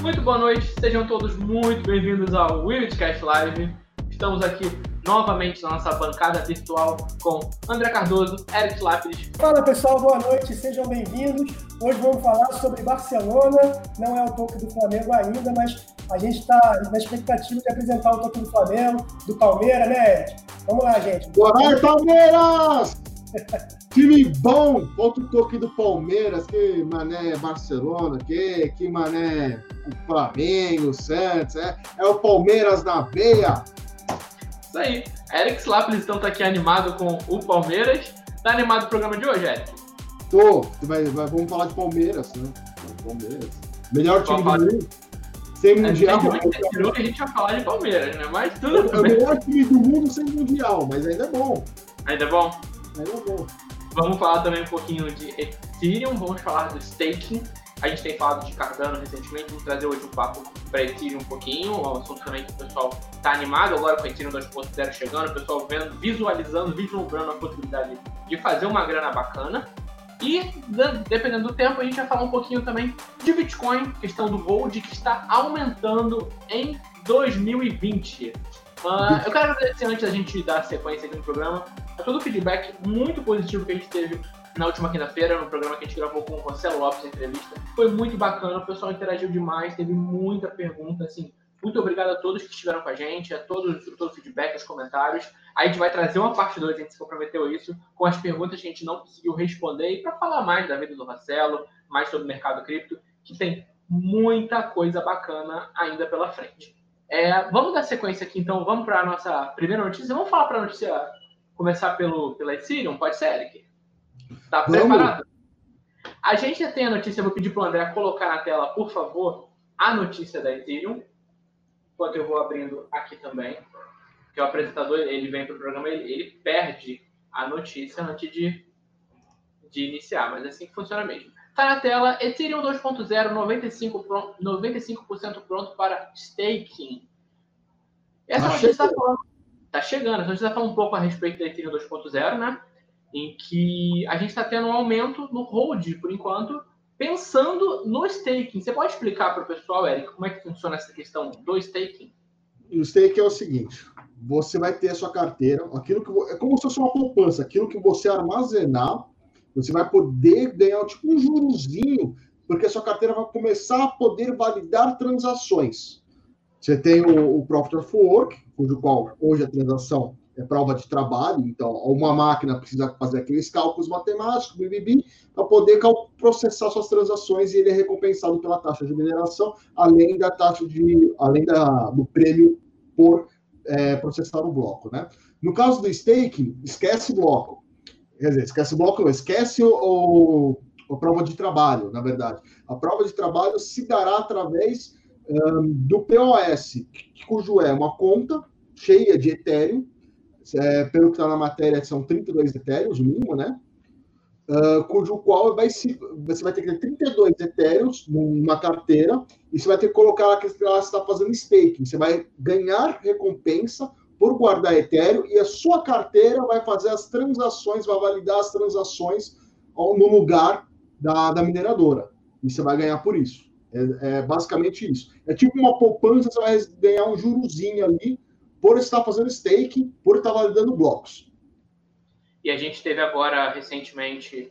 Muito boa noite, sejam todos muito bem-vindos ao Willcast Live. Estamos aqui novamente na nossa bancada virtual com André Cardoso, Eric Lápis. Fala pessoal, boa noite, sejam bem-vindos. Hoje vamos falar sobre Barcelona. Não é o toque do Flamengo ainda, mas a gente está na expectativa de apresentar o toque do Flamengo, do Palmeiras, né, Eric? Vamos lá, gente. Boa noite, Palmeiras! Time bom, o toque do Palmeiras, que mané Barcelona, que, que mané o Flamengo, o Santos, é, é o Palmeiras na veia. Isso aí. Eric Slaplis então tá aqui animado com o Palmeiras. Tá animado o programa de hoje, Eric? Tô, vai, vai, vamos falar de Palmeiras, né? Palmeiras. Melhor time do mundo. Sem mundial. Gente, que a gente vai falar de Palmeiras, né? Mas tudo. É o melhor time do mundo sem mundial, mas ainda é bom. Ainda é bom? Vamos falar também um pouquinho de Ethereum, vamos falar do staking. A gente tem falado de Cardano recentemente, vamos trazer hoje um papo para Ethereum um pouquinho, um assunto também que o pessoal está animado agora com o Ethereum 2.0 chegando, o pessoal vendo, visualizando, vislumbrando a possibilidade de fazer uma grana bacana. E, dependendo do tempo, a gente vai falar um pouquinho também de Bitcoin, questão do Gold, que está aumentando em 2020. Eu quero agradecer antes da gente dar sequência aqui no programa a todo o feedback muito positivo que a gente teve na última quinta-feira, no programa que a gente gravou com o Marcelo Lopes, a entrevista. Foi muito bacana, o pessoal interagiu demais, teve muita pergunta, assim. Muito obrigado a todos que estiveram com a gente, a todos, todo o feedback, os comentários. A gente vai trazer uma parte 2, a gente se comprometeu isso, com as perguntas que a gente não conseguiu responder e para falar mais da vida do Marcelo, mais sobre o mercado cripto, que tem muita coisa bacana ainda pela frente. É, vamos dar sequência aqui, então. Vamos para a nossa primeira notícia. Vamos falar para a notícia começar pelo, pela Ethereum? Pode ser, Eric? Tá preparado? A gente já tem a notícia, vou pedir para o André colocar na tela, por favor, a notícia da Ethereum. Enquanto eu vou abrindo aqui também. Que o apresentador, ele vem para o programa, ele, ele, perde a notícia antes de, de iniciar, mas é assim que funciona mesmo. Tá na tela, Ethereum 2.0, 95%, 95 pronto para staking. Essa tá notícia está falando. Tá chegando, essa notícia está falando um pouco a respeito da Ethereum 2.0, né? Em que a gente está tendo um aumento no hold, por enquanto, pensando no staking. Você pode explicar para o pessoal, Eric, como é que funciona essa questão do staking? O staking é o seguinte: você vai ter a sua carteira, aquilo que é como se fosse uma poupança, aquilo que você armazenar você vai poder ganhar tipo um jurozinho, porque a sua carteira vai começar a poder validar transações. Você tem o, o Profit of Work, cujo qual hoje a transação é prova de trabalho, então uma máquina precisa fazer aqueles cálculos matemáticos, para poder processar suas transações e ele é recompensado pela taxa de mineração, além da taxa de, além da, do prêmio por é, processar o bloco, né? No caso do staking, esquece bloco. Quer dizer, esquece o bloco, esquece o, o, a prova de trabalho, na verdade. A prova de trabalho se dará através um, do POS, cujo é uma conta cheia de Ethereum, é, pelo que está na matéria, são 32 Ethereum, o mínimo, né? Uh, cujo qual vai se, você vai ter que ter 32 Ethereum numa carteira e você vai ter que colocar lá que ela está fazendo staking. Você vai ganhar recompensa por guardar Ethereum e a sua carteira vai fazer as transações, vai validar as transações no lugar da, da mineradora. E você vai ganhar por isso. É, é, basicamente isso. É tipo uma poupança, você vai ganhar um jurozinho ali por estar fazendo staking, por estar validando blocos. E a gente teve agora, recentemente,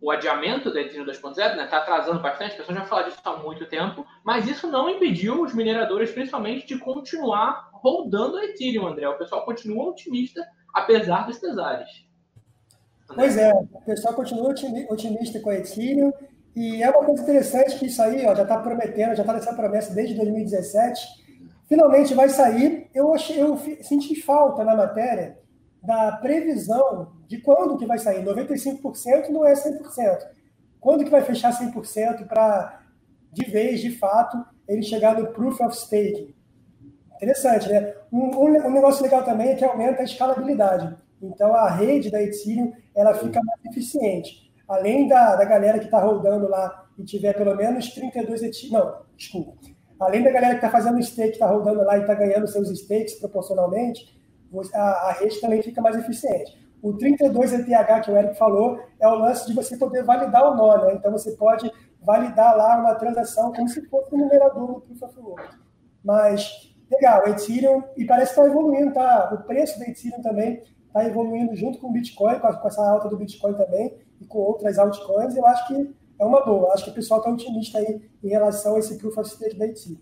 o adiamento da Ethereum 2.0, né? Está atrasando bastante, as pessoas já falaram disso há muito tempo, mas isso não impediu os mineradores, principalmente, de continuar rodando a Ethereum, André. O pessoal continua otimista, apesar dos pesares. Pois é, o pessoal continua otimista com a Ethereum, e é uma coisa interessante que isso aí ó, já está prometendo, já está nessa promessa desde 2017. Finalmente vai sair. Eu, achei, eu senti falta na matéria da previsão de quando que vai sair. 95% não é 100%. Quando que vai fechar 100% para, de vez, de fato, ele chegar no Proof of Stake? Interessante, né? Um, um, negócio legal também é que aumenta a escalabilidade. Então, a rede da Ethereum ela fica mais eficiente. Além da, da galera que está rodando lá e tiver pelo menos 32 Ethereum... Não, desculpa. Além da galera que está fazendo stake, está rodando lá e está ganhando seus stakes proporcionalmente, a, a rede também fica mais eficiente. O 32 ETH que o Eric falou é o lance de você poder validar o nó, né? Então você pode validar lá uma transação como se fosse um numerador do Proof of Work. Mas, legal, Ethereum, e parece que está evoluindo, tá? O preço do Ethereum também está evoluindo junto com o Bitcoin, com essa alta do Bitcoin também, e com outras altcoins, eu acho que é uma boa. Acho que o pessoal está otimista aí em relação a esse Proof of Stake da Ethereum.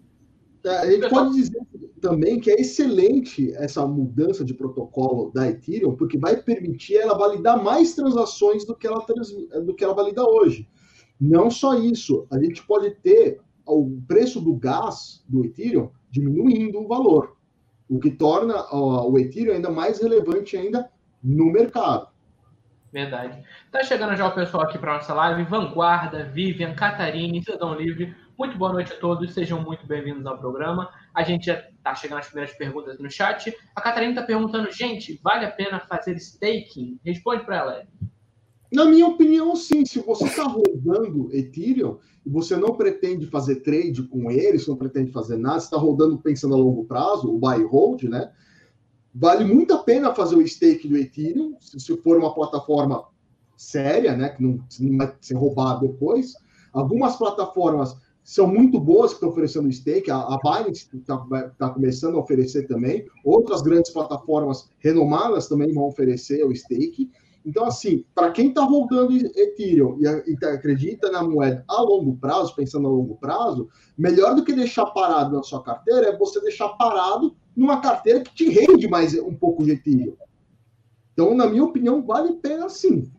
É, a pode dizer também que é excelente essa mudança de protocolo da Ethereum, porque vai permitir ela validar mais transações do que ela, do que ela valida hoje. Não só isso, a gente pode ter o preço do gás do Ethereum diminuindo o valor, o que torna o Ethereum ainda mais relevante ainda no mercado. Verdade. Tá chegando já o pessoal aqui para nossa live. Vanguarda, Vivian, Catarine, Cidadão Livre. Muito boa noite a todos, sejam muito bem-vindos ao programa. A gente já está chegando às primeiras perguntas no chat. A Catarina está perguntando, gente, vale a pena fazer staking? Responde para ela. Na minha opinião, sim. Se você está rodando Ethereum e você não pretende fazer trade com ele, você não pretende fazer nada, está rodando pensando a longo prazo, o buy hold, né? Vale muito a pena fazer o stake do Ethereum, se for uma plataforma séria, né? Que não, não vai ser roubado depois. Algumas plataformas são muito boas que estão oferecendo stake. A, a Binance está tá começando a oferecer também. Outras grandes plataformas renomadas também vão oferecer o stake. Então, assim, para quem está rodando Ethereum e, e, acredita na moeda a longo prazo, pensando a longo prazo, melhor do que deixar parado na sua carteira é você deixar parado numa carteira que te rende mais um pouco de Ethereum. Então, na minha opinião, vale a pena sim.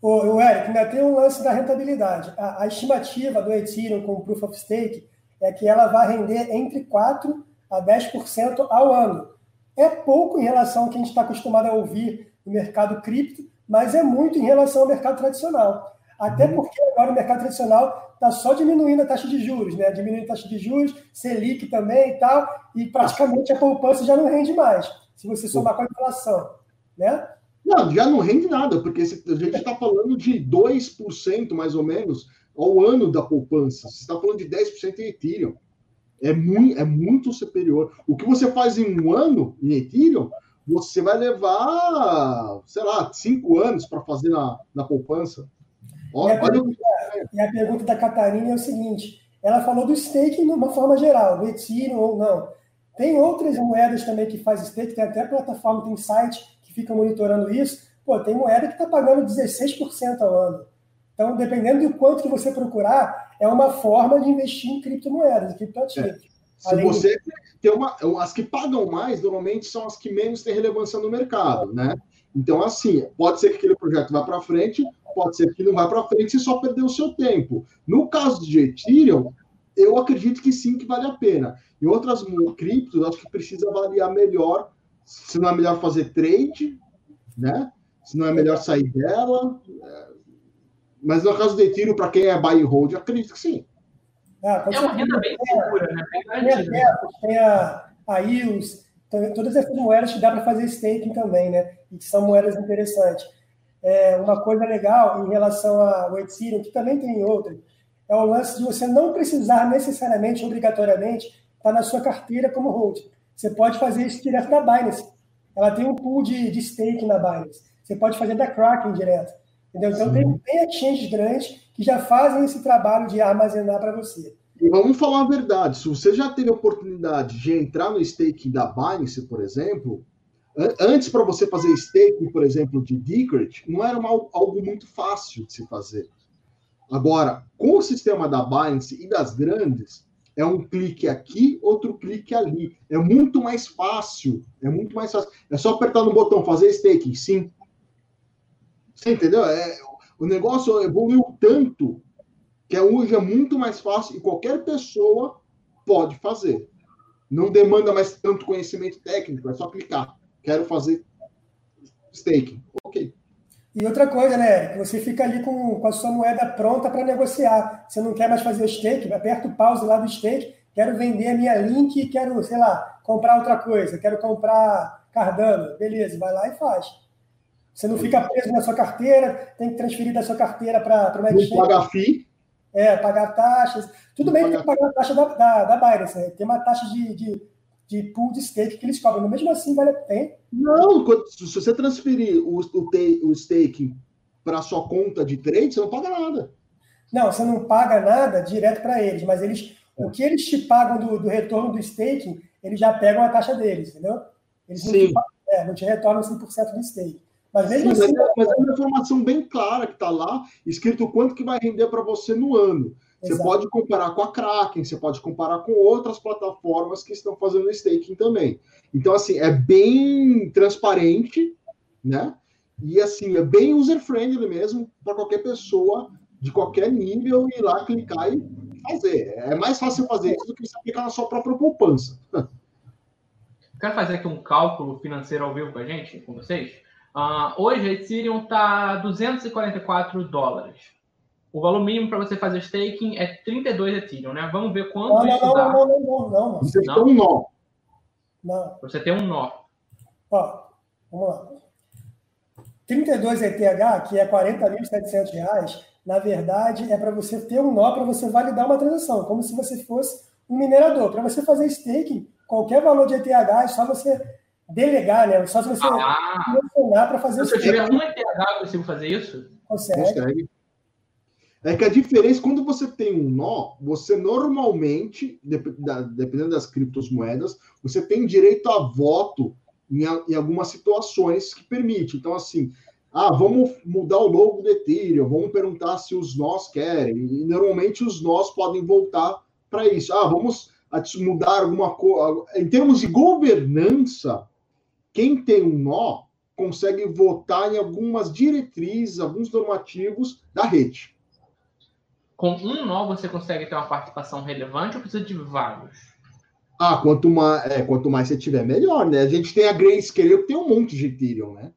O, Eric, ainda tem um lance da rentabilidade. A, a, estimativa do Ethereum com o Proof of Stake é que ela vai render entre 4% a 10% ao ano. É pouco em relação ao que a gente está acostumado a ouvir no mercado cripto, mas é muito em relação ao mercado tradicional. Até uhum. porque agora o mercado tradicional está só diminuindo a taxa de juros, né? Diminuindo a taxa de juros, Selic também e tal, e praticamente a poupança já não rende mais, se você somar com a inflação, né? Não, já não rende nada, porque a gente está falando de 2% mais ou menos ao ano da poupança. Você está falando de 10% em Ethereum. É muito, é muito superior. O que você faz em um ano em Ethereum, você vai levar, sei lá, cinco anos para fazer na, na poupança. Olha, e, a pergunta, e a pergunta da Catarina é o seguinte: ela falou do stake de uma forma geral, do Ethereum ou não. Tem outras moedas também que faz stake, tem até plataforma, tem site que fica monitorando isso, pô, tem moeda que está pagando 16% ao ano. Então, dependendo do quanto que você procurar, é uma forma de investir em criptomoedas, em criptoativos. É. Se Além você tem uma. As que pagam mais, normalmente, são as que menos têm relevância no mercado, né? Então, assim, pode ser que aquele projeto vá para frente, pode ser que não vá para frente e só perdeu o seu tempo. No caso de Ethereum, eu acredito que sim, que vale a pena. Em outras criptos, acho que precisa avaliar melhor se não é melhor fazer trade, né? Se não é melhor sair dela. Mas no caso do Ethereum, para quem é buy and hold, acredito que sim. Ah, é uma renda bem segura, né? Tem a, tem a, a IOS, todas essas moedas que dá para fazer staking também, né? E que são moedas interessantes. É, uma coisa legal em relação ao Ethereum, que também tem outra, é o lance de você não precisar necessariamente, obrigatoriamente, estar tá na sua carteira como hold. Você pode fazer isso direto da Binance. Ela tem um pool de, de stake na Binance. Você pode fazer da Kraken direto. Entendeu? Então, tem, tem exchanges grandes que já fazem esse trabalho de armazenar para você. E vamos falar a verdade: se você já teve a oportunidade de entrar no stake da Binance, por exemplo, antes para você fazer stake, por exemplo, de Decred, não era uma, algo muito fácil de se fazer. Agora, com o sistema da Binance e das grandes, é um clique aqui, outro clique ali. É muito mais fácil. É muito mais fácil. É só apertar no botão fazer staking, sim. Você entendeu? É, o negócio evoluiu tanto que hoje é muito mais fácil e qualquer pessoa pode fazer. Não demanda mais tanto conhecimento técnico, é só clicar. Quero fazer staking. Ok. E outra coisa, né, Eric? Você fica ali com, com a sua moeda pronta para negociar. Você não quer mais fazer o stake, aperta o pause lá do stake, quero vender a minha link, quero, sei lá, comprar outra coisa, quero comprar Cardano. Beleza, vai lá e faz. Você não fica preso na sua carteira, tem que transferir da sua carteira para uma exchange. Pagar FII. É, pagar taxas. Tudo bem que tem que pagar a taxa da, da, da Binance, né? Tem uma taxa de, de, de pool de stake que eles cobram, mas mesmo assim vale a pena. Não, se você transferir o, o, o stake para sua conta de trade, você não paga nada. Não, você não paga nada direto para eles, mas eles, o que eles te pagam do, do, retorno do staking, eles já pegam a taxa deles, entendeu? Eles não, te, é, não te retornam 100% do stake. Mas mesmo Sim, assim. Mas é, mas é uma informação bem clara que está lá, escrito quanto que vai render para você no ano. Você Exato. pode comparar com a Kraken, você pode comparar com outras plataformas que estão fazendo staking também. Então, assim, é bem transparente, né? E, assim, é bem user-friendly mesmo para qualquer pessoa de qualquer nível ir lá clicar e fazer. É mais fácil fazer isso do que você aplicar na sua própria poupança. Quero fazer aqui um cálculo financeiro ao vivo com a gente, com vocês. Uh, hoje a Ethereum está 244 dólares. O valor mínimo para você fazer staking é 32 Ethereum, né? Vamos ver quanto não, isso não, dá. Não, não, não, não, não. Você não. tem um nó. Não. Você tem um nó. Ó, vamos lá. 32 ETH, que é 40.700 reais, na verdade é para você ter um nó para você validar uma transação, como se você fosse um minerador. Para você fazer staking, qualquer valor de ETH é só você delegar, né? Só se você ah, para fazer Se eu tiver um ETH, eu consigo fazer isso? Consegue. Consegue. É que a diferença, quando você tem um nó, você normalmente, dependendo das criptomoedas, você tem direito a voto em, em algumas situações que permite. Então, assim, ah, vamos mudar o logo do Ethereum, vamos perguntar se os nós querem. E normalmente os nós podem voltar para isso. Ah, vamos mudar alguma coisa. Em termos de governança, quem tem um nó consegue votar em algumas diretrizes, alguns normativos da rede com um nó você consegue ter uma participação relevante ou precisa de vários? Ah, quanto mais, é, quanto mais você tiver, melhor, né? A gente tem a Grayscale, que tem um monte de Ethereum, né?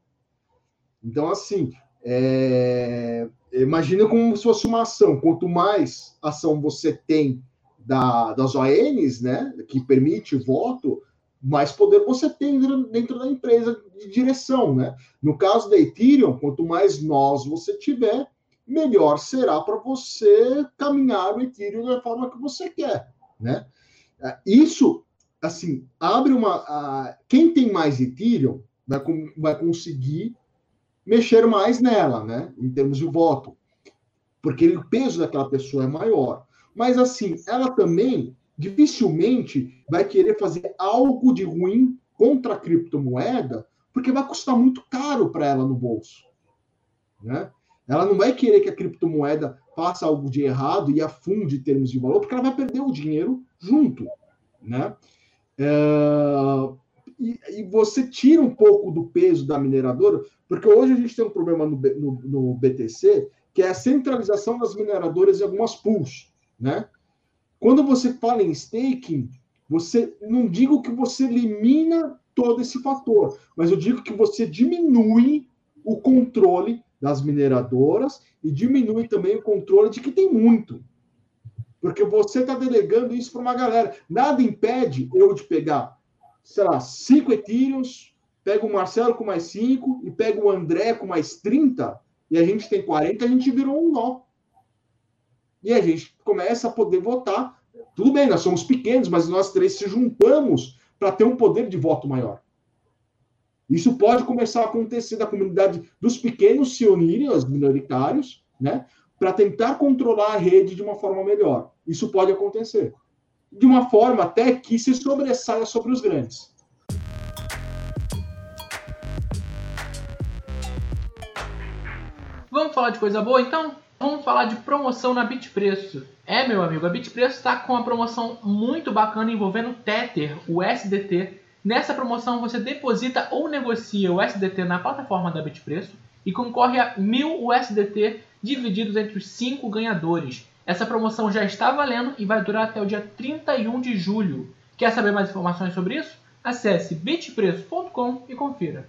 Então, assim, é... imagina como se fosse uma ação. Quanto mais ação você tem da, das ONs, né, que permite voto, mais poder você tem dentro, dentro da empresa de direção, né? No caso da Ethereum, quanto mais nós você tiver, melhor será para você caminhar o Ethereum da forma que você quer, né? É, isso, assim, abre uma... A, quem tem mais Ethereum vai, vai conseguir mexer mais nela, né? Em termos de voto. Porque o peso daquela pessoa é maior. Mas, assim, ela também dificilmente vai querer fazer algo de ruim contra a criptomoeda, porque vai custar muito caro para ela no bolso. Né? Ela não vai querer que a criptomoeda faça algo de errado e afunde em termos de valor, porque ela vai perder o dinheiro junto, né? É... E, e, você tira um pouco do peso da mineradora, porque hoje a gente tem um problema no, no, no BTC, que é a centralização das mineradoras em algumas pools, né? Quando você fala em staking, você não digo que você elimina todo esse fator, mas eu digo que você diminui o controle das mineradoras e diminui também o controle de que tem muito. Porque você está delegando isso para uma galera. Nada impede eu de pegar, sei lá, cinco Ethereums, pego o Marcelo com mais cinco e pego o André com mais 30, e a gente tem 40, a gente virou um nó. E a gente começa a poder votar. Tudo bem, nós somos pequenos, mas nós três se juntamos para ter um poder de voto maior. Isso pode começar a acontecer da comunidade dos pequenos se unirem, os minoritários, né, para tentar controlar a rede de uma forma melhor. Isso pode acontecer. De uma forma até que se sobressaia sobre os grandes. Vamos falar de coisa boa então? Vamos falar de promoção na Bitpreço. É, meu amigo, a Bitpreço está com uma promoção muito bacana envolvendo Tether, o SDT, Nessa promoção você deposita ou negocia o SDT na plataforma da Bitpreço e concorre a 1000 USDT divididos entre os 5 ganhadores. Essa promoção já está valendo e vai durar até o dia 31 de julho. Quer saber mais informações sobre isso? Acesse bitpreço.com e confira.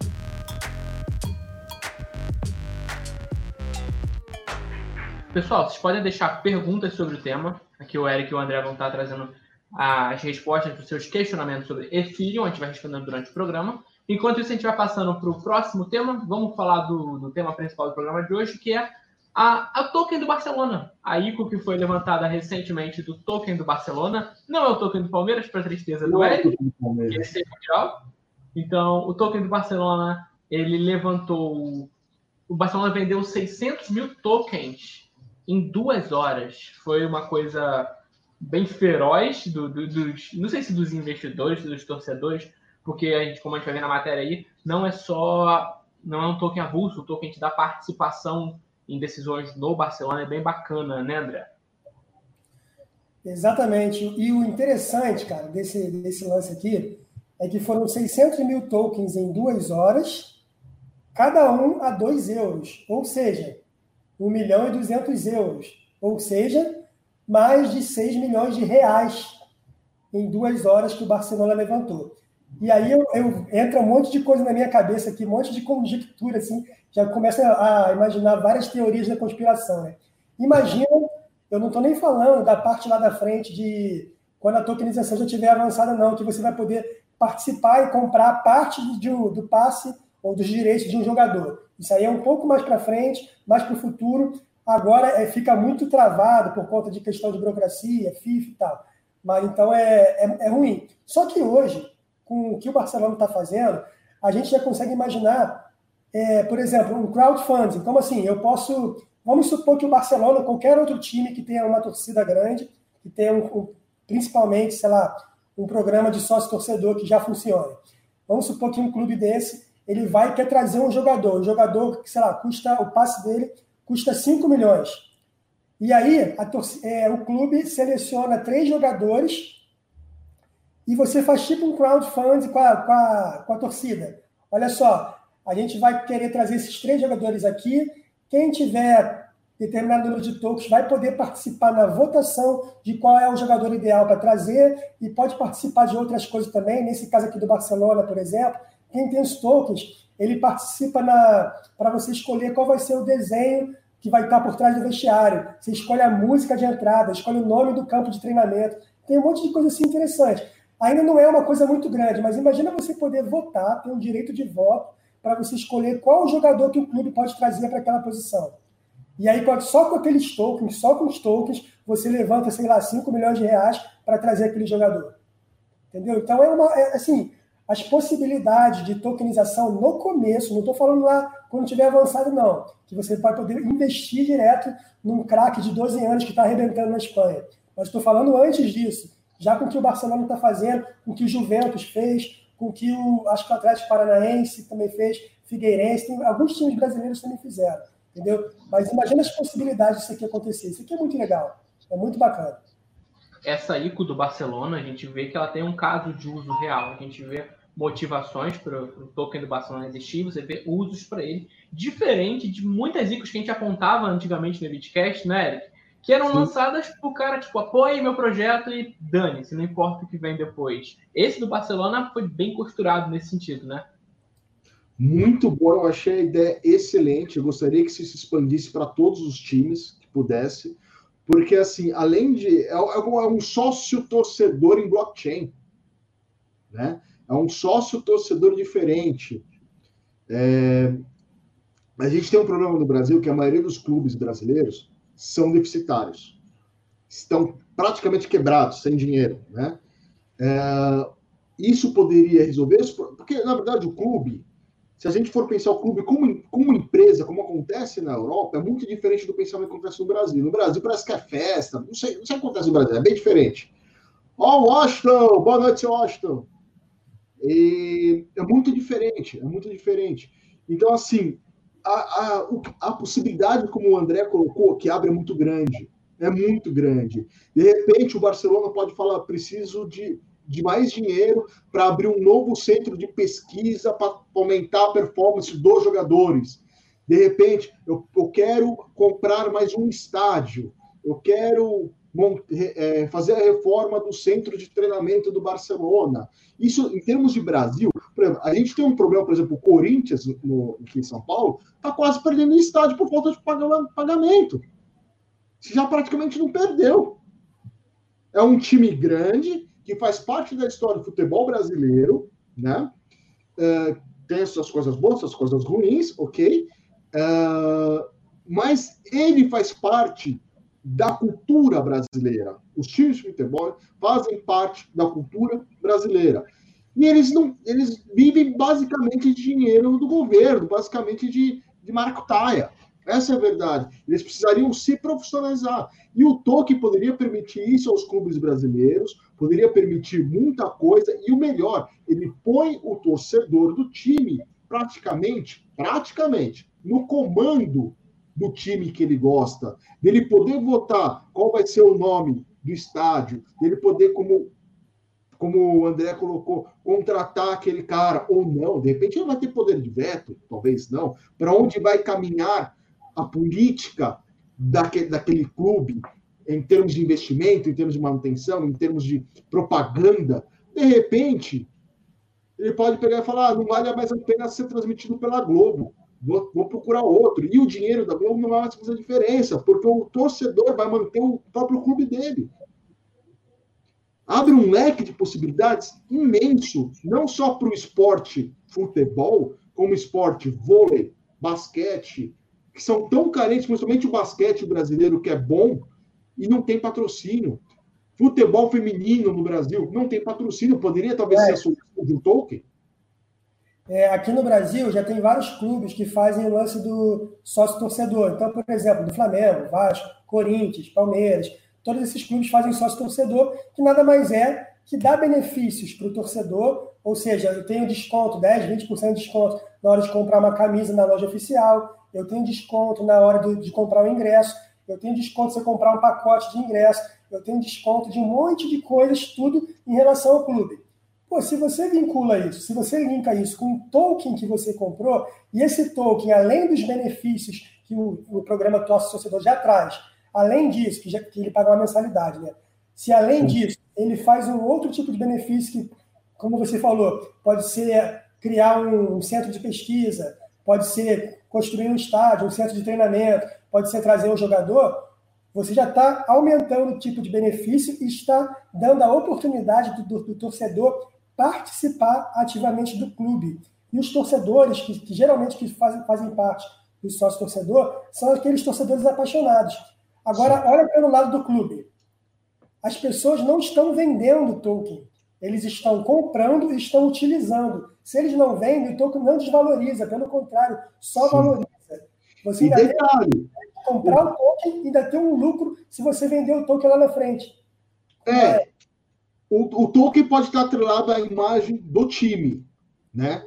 Pessoal, vocês podem deixar perguntas sobre o tema. Aqui o Eric e o André vão estar trazendo as respostas para os seus questionamentos sobre Ethereum, a gente vai respondendo durante o programa. Enquanto isso, a gente vai passando para o próximo tema. Vamos falar do, do, tema principal do programa de hoje, que é a, a token do Barcelona. A ICO que foi levantada recentemente do token do Barcelona. Não é o token do Palmeiras, para tristeza do é Eric, que esse é mundial. Então, o token do Barcelona, ele levantou... O Barcelona vendeu 600 mil tokens em duas horas. Foi uma coisa bem feroz do, do, dos, não sei se dos investidores, dos torcedores, porque a gente, como a gente vai ver na matéria aí, não é só, não é um token avulso, o token te dá participação em decisões no Barcelona, é bem bacana, né, André? Exatamente. E o interessante, cara, desse, desse lance aqui, é que foram 600 mil tokens em duas horas, cada um a 2 euros, ou seja, 1 milhão e 200 euros, ou seja, mais de 6 milhões de reais em duas horas que o Barcelona levantou. E aí eu, eu, entra um monte de coisa na minha cabeça aqui, um monte de conjectura, assim, já começa a imaginar várias teorias da conspiração. Né? Imagina, eu não estou nem falando da parte lá da frente de quando a tokenização já estiver avançada, não, que você vai poder participar e comprar parte de, do passe ou dos direitos de um jogador. Isso aí é um pouco mais para frente, mais para o futuro. Agora é, fica muito travado por conta de questão de burocracia, FIFA e tal. Mas então é, é, é ruim. Só que hoje, com o que o Barcelona está fazendo, a gente já consegue imaginar, é, por exemplo, um crowdfunding. Como assim? Eu posso. Vamos supor que o Barcelona, qualquer outro time que tenha uma torcida grande, que tenha um, um, principalmente, sei lá, um programa de sócio-torcedor que já funcione. Vamos supor que um clube desse ele vai quer trazer um jogador, um jogador que, sei lá, custa o passe dele custa 5 milhões. E aí a, é, o clube seleciona três jogadores e você faz tipo um crowdfunding com a, com, a, com a torcida. Olha só, a gente vai querer trazer esses três jogadores aqui. Quem tiver determinado número de tokens vai poder participar na votação de qual é o jogador ideal para trazer e pode participar de outras coisas também. Nesse caso aqui do Barcelona, por exemplo, quem tem os tokens, ele participa para você escolher qual vai ser o desenho que vai estar por trás do vestiário. Você escolhe a música de entrada, escolhe o nome do campo de treinamento. Tem um monte de coisa assim interessante. Ainda não é uma coisa muito grande, mas imagina você poder votar, ter um direito de voto para você escolher qual jogador que o clube pode trazer para aquela posição. E aí, só com aqueles tokens, só com os tokens, você levanta, sei lá, 5 milhões de reais para trazer aquele jogador. Entendeu? Então, é uma. É, assim, as possibilidades de tokenização no começo, não estou falando lá quando tiver avançado, não, que você vai poder investir direto num craque de 12 anos que está arrebentando na Espanha. Mas estou falando antes disso já com o que o Barcelona está fazendo, com o que o Juventus fez, com o que o, acho que o Atlético Paranaense também fez, Figueirense, tem, alguns times brasileiros também fizeram, entendeu? Mas imagina as possibilidades disso aqui acontecer. Isso aqui é muito legal, é muito bacana. Essa ICO do Barcelona, a gente vê que ela tem um caso de uso real. A gente vê motivações para o token do Barcelona existir, você vê usos para ele, diferente de muitas ICOs que a gente apontava antigamente no Vidcast, né, Eric? que eram Sim. lançadas pro cara, tipo, apoie meu projeto e dane-se, não importa o que vem depois. Esse do Barcelona foi bem costurado nesse sentido, né? Muito bom, eu achei a ideia excelente. Eu gostaria que isso se expandisse para todos os times que pudesse, porque assim, além de é, é um sócio torcedor em blockchain, né? É um sócio torcedor diferente. É... A gente tem um problema no Brasil que a maioria dos clubes brasileiros são deficitários. Estão praticamente quebrados, sem dinheiro. Né? É, isso poderia resolver porque, na verdade, o clube, se a gente for pensar o clube como, como empresa, como acontece na Europa, é muito diferente do pensamento que acontece no Brasil. No Brasil parece que é festa, não sei, não sei o que acontece no Brasil, é bem diferente. Ó, oh, Washington! Boa noite, Washington! E é muito diferente, é muito diferente. Então, assim, a, a, a possibilidade, como o André colocou, que abre é muito grande. É muito grande. De repente, o Barcelona pode falar: preciso de, de mais dinheiro para abrir um novo centro de pesquisa para aumentar a performance dos jogadores. De repente, eu, eu quero comprar mais um estádio. Eu quero é, fazer a reforma do centro de treinamento do Barcelona. Isso, em termos de Brasil, exemplo, a gente tem um problema, por exemplo, o Corinthians, no, aqui em São Paulo, está quase perdendo estádio por falta de pagamento. Já praticamente não perdeu. É um time grande que faz parte da história do futebol brasileiro, né? Uh, tem suas coisas boas, suas coisas ruins, ok? Uh, mas ele faz parte da cultura brasileira. Os times de futebol fazem parte da cultura brasileira. E eles não, eles vivem basicamente de dinheiro do governo, basicamente de, de maracutaia. Essa é a verdade. Eles precisariam se profissionalizar. E o toque poderia permitir isso aos clubes brasileiros, poderia permitir muita coisa. E o melhor, ele põe o torcedor do time praticamente, praticamente, no comando do time que ele gosta, dele poder votar qual vai ser o nome do estádio, dele poder, como, como o André colocou, contratar aquele cara ou não. De repente ele vai ter poder de veto, talvez não. Para onde vai caminhar a política daquele, daquele clube em termos de investimento, em termos de manutenção, em termos de propaganda. De repente, ele pode pegar e falar: ah, não vale mais a pena ser transmitido pela Globo. Vou, vou, procurar outro. E o dinheiro da Globo não vai mais fazer diferença, porque o torcedor vai manter o próprio clube dele. Abre um leque de possibilidades imenso, não só para o esporte futebol, como esporte vôlei, basquete, que são tão carentes, principalmente o basquete brasileiro, que é bom, e não tem patrocínio. Futebol feminino no Brasil não tem patrocínio, poderia talvez é. ser a solução de um token? É, aqui no Brasil já tem vários clubes que fazem o lance do sócio torcedor. Então, por exemplo, do Flamengo, Vasco, Corinthians, Palmeiras, todos esses clubes fazem sócio torcedor, que nada mais é que dá benefícios para o torcedor, ou seja, eu tenho desconto, 10, 20% de desconto na hora de comprar uma camisa na loja oficial, eu tenho desconto na hora de, de comprar o ingresso, eu tenho desconto se eu comprar um pacote de ingresso, eu tenho desconto de um monte de coisas, tudo em relação ao clube. Pô, se você vincula isso, se você linka isso com o token que você comprou, e esse token, além dos benefícios que o, o programa Tosse Torcedor já traz, além disso, que, já, que ele paga uma mensalidade, né? Se além Sim. disso, ele faz um outro tipo de benefício que, como você falou, pode ser criar um, um centro de pesquisa, pode ser construir um estádio, um centro de treinamento, pode ser trazer um jogador, você já está aumentando o tipo de benefício e está dando a oportunidade do, do, do torcedor participar ativamente do clube. E os torcedores, que, que geralmente que fazem, fazem parte do sócio-torcedor, são aqueles torcedores apaixonados. Agora, olha pelo lado do clube. As pessoas não estão vendendo token. Eles estão comprando e estão utilizando. Se eles não vendem, o token não desvaloriza, pelo contrário, só valoriza. Você ainda e detalhe, tem que comprar o token e ainda ter um lucro se você vender o token lá na frente. É, é. O, o token pode estar atrelado à imagem do time, né?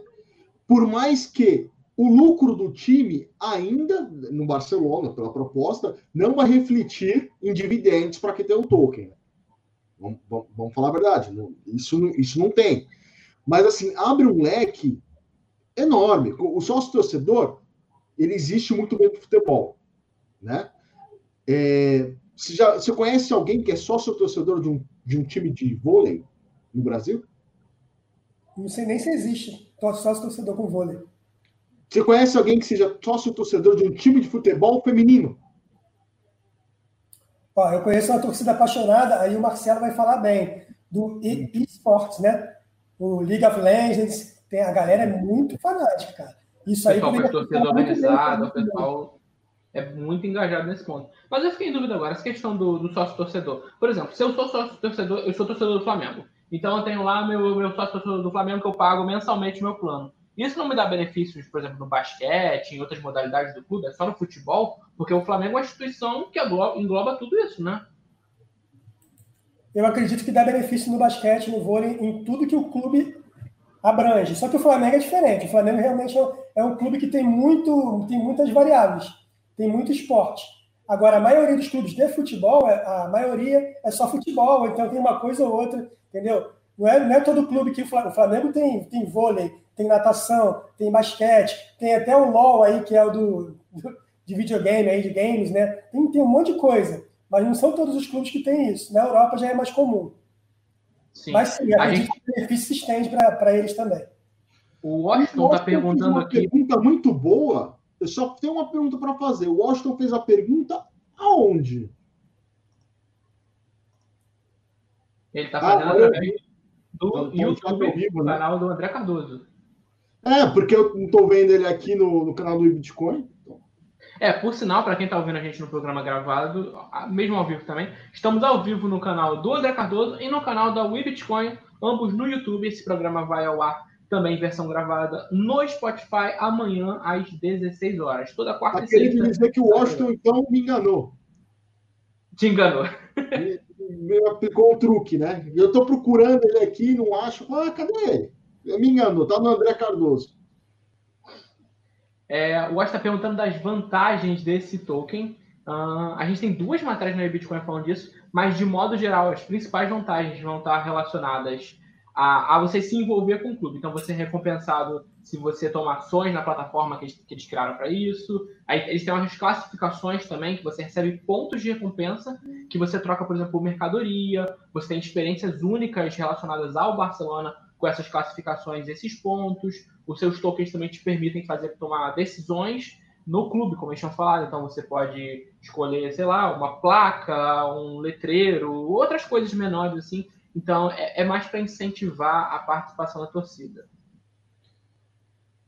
Por mais que o lucro do time ainda, no Barcelona, pela proposta, não vai refletir em dividendos para quem tem o token. Vamos, vamos, vamos, falar a verdade, isso, isso não tem. Mas, assim, abre um leque enorme. O sócio torcedor ele existe muito bem no futebol, né? É, você, já, você conhece alguém que é sócio torcedor de um, de um time de vôlei no Brasil? Não sei nem se existe sócio torcedor com vôlei. Você conhece alguém que seja sócio torcedor de um time de futebol feminino? Ó, eu conheço uma torcida apaixonada, aí o Marcelo vai falar bem, do eSports, né? O League of Legends, tem, a galera é muito fanática, cara. Isso aí. O pessoal faz torcida organizada, o pessoal é muito engajado nesse ponto. Mas eu fiquei em dúvida agora, essa questão do, do sócio torcedor. Por exemplo, se eu sou sócio torcedor, eu sou torcedor do Flamengo. Então eu tenho lá meu, meu sócio torcedor do Flamengo que eu pago mensalmente meu plano. Isso não me dá benefícios, por exemplo, no basquete, em outras modalidades do clube, é só no futebol, porque o Flamengo é uma instituição que engloba, engloba tudo isso, né? Eu acredito que dá benefício no basquete, no vôlei, em tudo que o clube abrange. Só que o Flamengo é diferente. O Flamengo realmente é, é um clube que tem, muito, tem muitas variáveis, tem muito esporte. Agora, a maioria dos clubes de futebol, é, a maioria é só futebol, então tem uma coisa ou outra, entendeu? Não é, não é todo clube que o Flamengo tem, tem vôlei, tem natação, tem basquete, tem até o LOL aí, que é o do, do de videogame, aí, de games, né? Tem, tem um monte de coisa, mas não são todos os clubes que têm isso. Na Europa já é mais comum. Sim. Mas sim, a, a gente... o benefício se estende para eles também. O Washington está perguntando uma aqui. pergunta muito boa. Eu só tenho uma pergunta para fazer. O Washington fez a pergunta aonde? Ele está fazendo ah, através do YouTube, vivo, né? canal do André Cardoso. É, porque eu não estou vendo ele aqui no, no canal do Bitcoin. É, por sinal, para quem está ouvindo a gente no programa gravado, mesmo ao vivo também, estamos ao vivo no canal do André Cardoso e no canal da We Bitcoin, ambos no YouTube. Esse programa vai ao ar também versão gravada no Spotify amanhã às 16 horas. Toda quarta tá e sexta. dizer que o Washington, então, me enganou. Te enganou. Me, me aplicou um truque, né? Eu estou procurando ele aqui, não acho. Ah, cadê ele? Me enganou, tá no André Cardoso. É, o Washington está perguntando das vantagens desse token. Uh, a gente tem duas matérias no Bitcoin falando disso, mas de modo geral, as principais vantagens vão estar relacionadas a, a você se envolver com o clube. Então, você é recompensado se você toma ações na plataforma que eles, que eles criaram para isso. Aí, eles têm umas classificações também, que você recebe pontos de recompensa, que você troca, por exemplo, por mercadoria. Você tem experiências únicas relacionadas ao Barcelona com essas classificações, esses pontos. Os seus tokens também te permitem fazer tomar decisões no clube, como eles tinham falado. Então você pode escolher, sei lá, uma placa, um letreiro, outras coisas menores assim. Então é, é mais para incentivar a participação da torcida.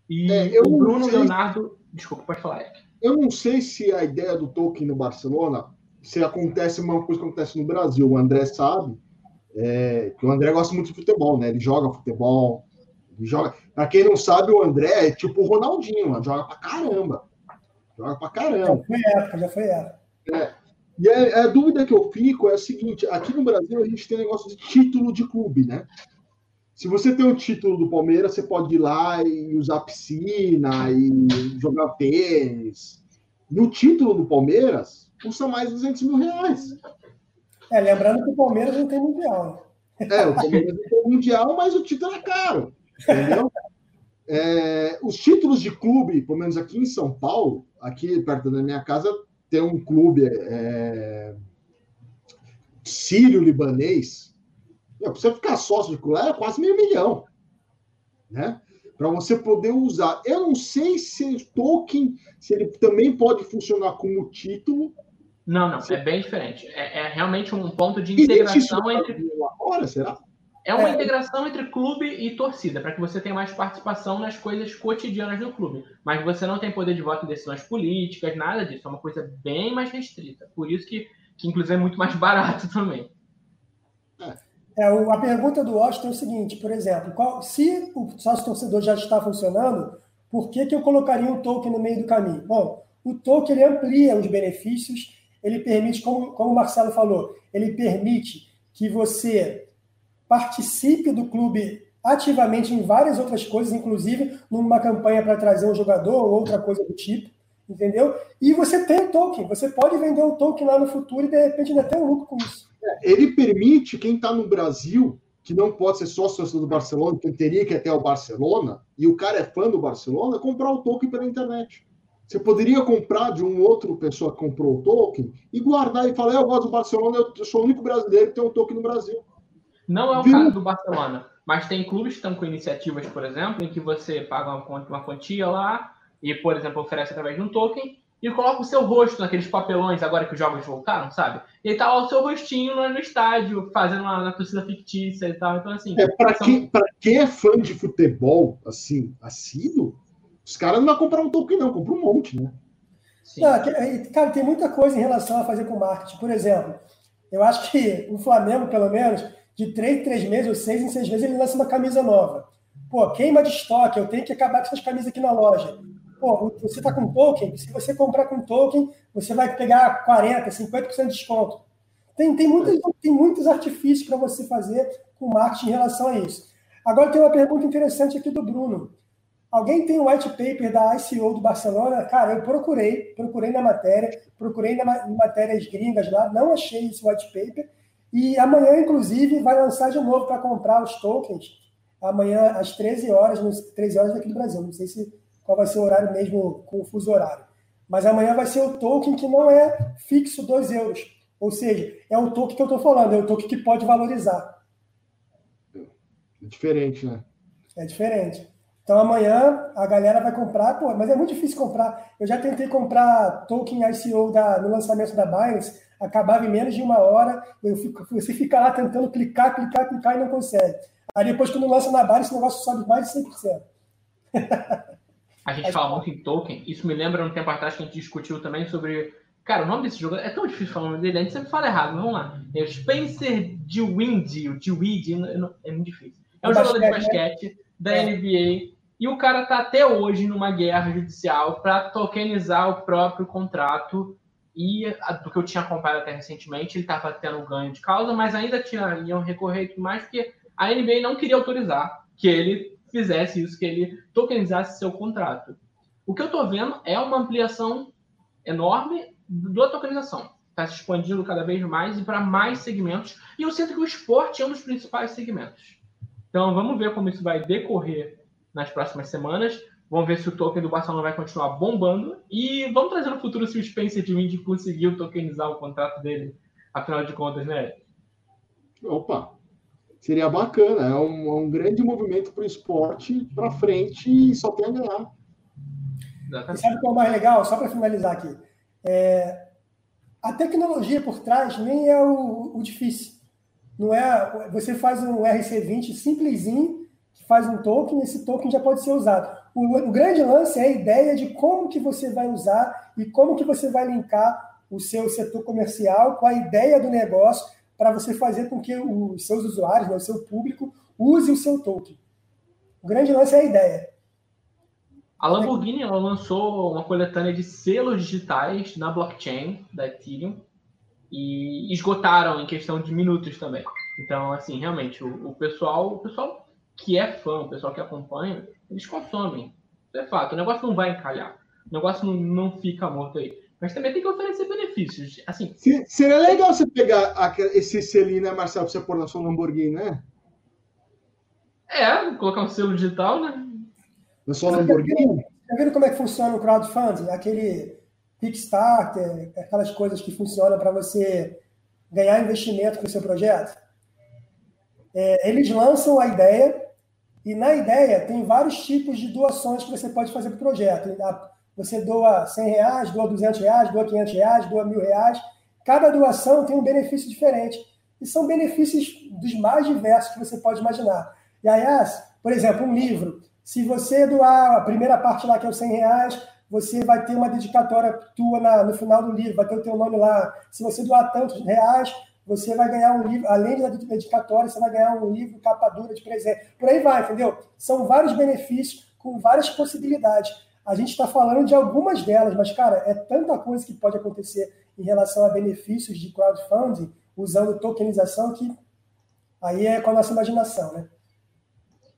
E é, o Bruno sei... Leonardo. Desculpa, pode falar, Eric. Eu não sei se a ideia do token no Barcelona se acontece uma coisa que acontece no Brasil. O André sabe é, que o André gosta muito de futebol, né? Ele joga futebol. Ele joga. Para quem não sabe, o André é tipo o Ronaldinho, mano, joga pra caramba. Joga pra caramba. Já foi época, já foi época. É. E a, a, dúvida que eu fico é a seguinte: aqui no Brasil a gente tem negócio de título de clube, né? Se você tem um título do Palmeiras, você pode ir lá e usar piscina e jogar tênis. No título do Palmeiras, custa mais de 200 mil reais. É, lembrando que o Palmeiras não tem mundial. Né? É, o Palmeiras não tem mundial, mas o título é caro. Entendeu? É, os títulos de clube, pelo menos aqui em São Paulo, aqui perto da minha casa, tem um clube é, sírio-libanês. Para você ficar sócio de clube, é quase meio milhão. Né? Para você poder usar. Eu não sei se o token, se ele também pode funcionar como título, não, não, é bem diferente. É, é realmente um ponto de integração entre. Agora, será? É uma é. integração entre clube e torcida, para que você tenha mais participação nas coisas cotidianas do clube. Mas você não tem poder de voto em decisões políticas, nada disso. É uma coisa bem mais restrita. Por isso que, que inclusive, é muito mais barato também. É, a pergunta do Washington é o seguinte, por exemplo, qual, se o sócio torcedor já está funcionando, por que, que eu colocaria um token no meio do caminho? Bom, o token ele amplia os benefícios ele permite, como, como o Marcelo falou, ele permite que você participe do clube ativamente em várias outras coisas, inclusive numa campanha para trazer um jogador ou outra coisa do tipo, entendeu? E você tem o token, você pode vender o token lá no futuro e de repente ainda ter um lucro com isso. É, ele permite quem está no Brasil, que não pode ser sócio do Barcelona, que teria que ir até o Barcelona, e o cara é fã do Barcelona, comprar o token pela internet. Você poderia comprar de um outro pessoa que comprou o token e guardar e falar: eu gosto do Barcelona, eu sou o único brasileiro que tem um token no Brasil. Não é o Viu? caso do Barcelona, mas tem clubes que estão com iniciativas, por exemplo, em que você paga uma quantia lá e, por exemplo, oferece através de um token e coloca o seu rosto naqueles papelões agora que os jogos voltaram, sabe? E tá lá o seu rostinho no, no estádio, fazendo uma, na torcida fictícia e tal. Então, assim. É, para são... quem, quem é fã de futebol, assim, assíduo, os caras não vão comprar um token, não, compram um monte, né? Não, cara, tem muita coisa em relação a fazer com marketing. Por exemplo, eu acho que o Flamengo, pelo menos, de três em três meses ou seis em seis meses, ele lança uma camisa nova. Pô, queima de estoque, eu tenho que acabar com essas camisas aqui na loja. Pô, você está com token, se você comprar com token, você vai pegar 40%, 50% de desconto. Tem, tem, muitos, tem muitos artifícios para você fazer com marketing em relação a isso. Agora tem uma pergunta interessante aqui do Bruno. Alguém tem o white paper da ICO do Barcelona? Cara, eu procurei, procurei na matéria, procurei na, em matérias gringas lá, não achei esse white paper. E amanhã, inclusive, vai lançar de novo para comprar os tokens. Amanhã, às 13 horas, nos 13 horas daqui do Brasil. Não sei se qual vai ser o horário mesmo com o fuso horário. Mas amanhã vai ser o token que não é fixo 2 euros. Ou seja, é o token que eu estou falando, é o token que pode valorizar. É diferente, né? É diferente. Então amanhã a galera vai comprar, pô, mas é muito difícil comprar. Eu já tentei comprar token ICO da, no lançamento da Binance, acabava em menos de uma hora. Eu fico, você fica lá tentando clicar, clicar, clicar e não consegue. Aí depois, quando lança na Binance, o negócio sobe mais de 100%. A gente fala muito em token. Isso me lembra um tempo atrás que a gente discutiu também sobre. Cara, o nome desse jogo é tão difícil falar o nome dele, a gente sempre fala errado, vamos lá. É o Spencer DeWindy, o DeWind, é muito difícil. É um jogador de basquete da é. NBA e o cara tá até hoje numa guerra judicial para tokenizar o próprio contrato e do que eu tinha acompanhado até recentemente, ele estava tendo ganho de causa, mas ainda tinha, iam recorrer tudo mais, porque a NBA não queria autorizar que ele fizesse isso, que ele tokenizasse seu contrato. O que eu estou vendo é uma ampliação enorme da tokenização. Está se expandindo cada vez mais e para mais segmentos. E eu sinto que o esporte é um dos principais segmentos. Então vamos ver como isso vai decorrer nas próximas semanas. Vamos ver se o token do Barcelona vai continuar bombando. E vamos trazer no futuro se o Spencer de Windy conseguiu tokenizar o contrato dele, afinal de contas, né? Opa, seria bacana. É um, é um grande movimento para o esporte para frente e só tem a ganhar. E sabe o que é o mais legal? Só para finalizar aqui. É, a tecnologia por trás nem é o, o difícil. Não é, você faz um RC20 simplesinho, que faz um token, esse token já pode ser usado. O, o, grande lance é a ideia de como que você vai usar e como que você vai linkar o seu setor comercial com a ideia do negócio para você fazer com que os seus usuários, né, o seu público, use o seu token. O grande lance é a ideia. A Lamborghini lançou uma coletânea de selos digitais na blockchain da Ethereum e esgotaram em questão de minutos também. Então, assim, realmente, o, o pessoal, o pessoal que é fã, o pessoal que acompanha, eles consomem. Isso é fato. O negócio não vai encalhar. O negócio não, não fica morto aí. Mas também tem que oferecer benefícios. Assim, Seria legal você pegar esse selinho, né, Marcelo, pra você pôr na sua Lamborghini, né? É, colocar um selo digital, né? Na sua Lamborghini? Já viram como é que funciona o crowdfunding? Aquele Kickstarter, aquelas coisas que funcionam para você ganhar investimento para o seu projeto? É, eles lançam a ideia e na ideia tem vários tipos de doações que você pode fazer para o projeto. Você doa 100 reais, doa 200 reais, doa 500 reais, doa mil reais. Cada doação tem um benefício diferente. E são benefícios dos mais diversos que você pode imaginar. E aí, por exemplo, um livro. Se você doar a primeira parte lá, que é os 100 reais, você vai ter uma dedicatória tua na, no final do livro, vai ter o teu nome lá. Se você doar tantos reais, você vai ganhar um livro, além da dedicatória, você vai ganhar um livro, capa dura de presente. Por aí vai, entendeu? São vários benefícios com várias possibilidades. A gente está falando de algumas delas, mas, cara, é tanta coisa que pode acontecer em relação a benefícios de crowdfunding usando tokenização que aí é com a nossa imaginação, né?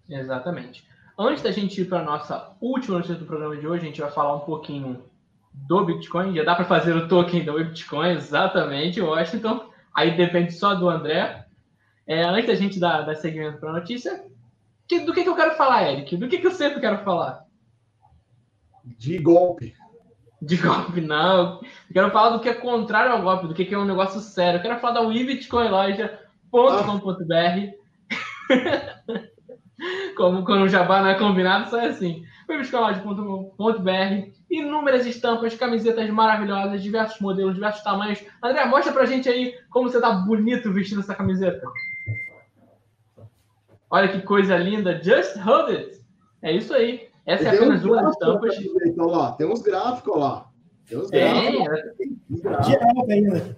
Exatamente. Antes da gente ir para a nossa última notícia do programa de hoje, a gente vai falar um pouquinho do Bitcoin. Já dá para fazer o token do Bitcoin, exatamente, Washington. Aí depende só do André. É, antes da gente dar, dar segmento para a notícia, que, do que, que eu quero falar, Eric? Do que, que eu sempre quero falar? De golpe. De golpe, não. Eu quero falar do que é contrário ao golpe, do que, que é um negócio sério. Eu quero falar da webitcoinloja.com.br. Como quando o jabá não é combinado, só é assim. webitcoinloja.com.br inúmeras estampas, camisetas maravilhosas, diversos modelos, diversos tamanhos. André, mostra pra gente aí como você tá bonito vestindo essa camiseta. Olha que coisa linda. Just hold it. É isso aí. Essa é apenas uma das estampas. Então, lá, tem uns gráficos lá. Tem uns gráficos. É,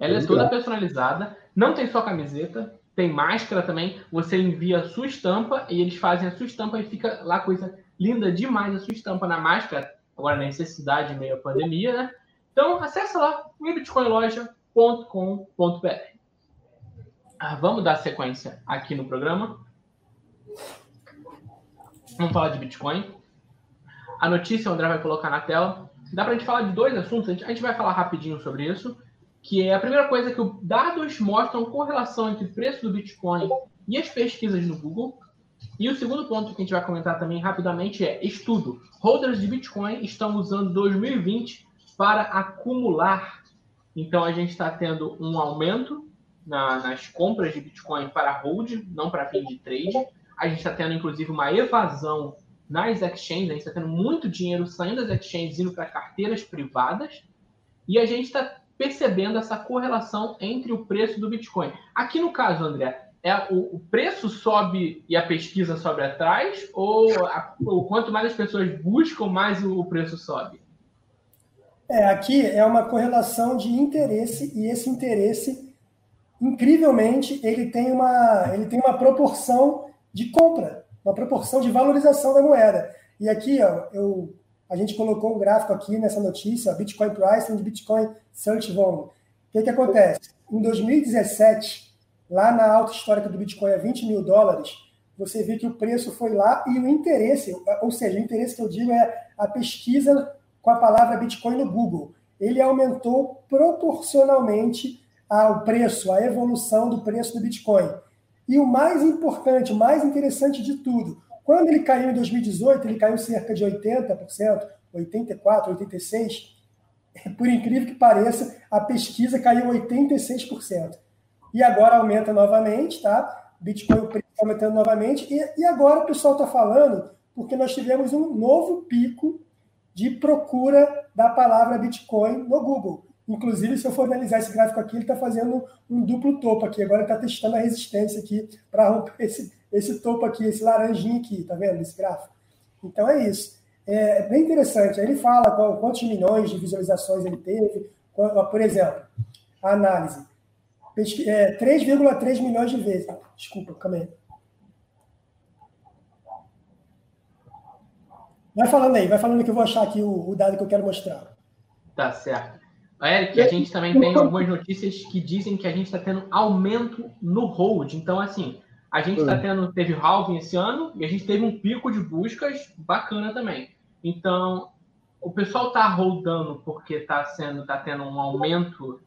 ela é toda personalizada. Não tem só camiseta. Tem máscara também. Você envia a sua estampa e eles fazem a sua estampa e fica lá coisa linda demais a sua estampa na máscara, agora na necessidade meio pandemia, né? Então, acessa lá, bitcoinloja.com.br. Ah, vamos dar sequência aqui no programa. Vamos falar de Bitcoin. A notícia o André vai colocar na tela. Dá para a gente falar de dois assuntos. A gente vai falar rapidinho sobre isso. Que é a primeira coisa que os dados mostram correlação entre o preço do Bitcoin e as pesquisas no Google. E o segundo ponto que a gente vai comentar também rapidamente é estudo. Holders de Bitcoin estão usando 2020 para acumular. Então a gente está tendo um aumento na, nas compras de Bitcoin para hold, não para fim de trade. A gente está tendo inclusive uma evasão nas exchanges, a gente está tendo muito dinheiro saindo das exchanges indo para carteiras privadas. E a gente está percebendo essa correlação entre o preço do Bitcoin. Aqui no caso, André, é o, o, preço sobe e a pesquisa sobe atrás, ou, a, ou quanto mais as pessoas buscam, mais o, o preço sobe? É, aqui é uma correlação de interesse, e esse interesse, incrivelmente, ele tem uma, ele tem uma proporção de compra. uma proporção de valorização da moeda. E aqui, ó, eu, a gente colocou um gráfico aqui nessa notícia, Bitcoin Price e Bitcoin Search Volume. O que, que acontece? Em 2017, lá na alta histórica do Bitcoin a 20 mil dólares, você vê que o preço foi lá e o interesse, ou seja, o interesse que eu digo é a pesquisa com a palavra Bitcoin no Google. Ele aumentou proporcionalmente ao preço, à evolução do preço do Bitcoin. E o mais importante, o mais interessante de tudo, quando ele caiu em 2018, ele caiu cerca de 80%, 84%, 86%. Por incrível que pareça, a pesquisa caiu 86%. E agora aumenta novamente, tá? Bitcoin está aumentando novamente. E, e agora o pessoal está falando porque nós tivemos um novo pico de procura da palavra Bitcoin no Google. Inclusive, se eu for analisar esse gráfico aqui, ele está fazendo um duplo topo aqui. Agora está testando a resistência aqui para romper esse, esse topo aqui, esse laranjinho aqui, tá vendo esse gráfico? Então é isso. É, é bem interessante. Ele fala quantos milhões de visualizações ele teve. Por exemplo, a análise. É, 3,3 milhões de vezes. Desculpa, calma aí. Vai falando aí, vai falando que eu vou achar aqui o, o dado que eu quero mostrar. Tá certo. Eric, a gente também tem algumas notícias que dizem que a gente está tendo aumento no hold. Então, assim, a gente está hum. tendo, teve halving esse ano e a gente teve um pico de buscas bacana também. Então, o pessoal está rodando porque está sendo, tá tendo um aumento,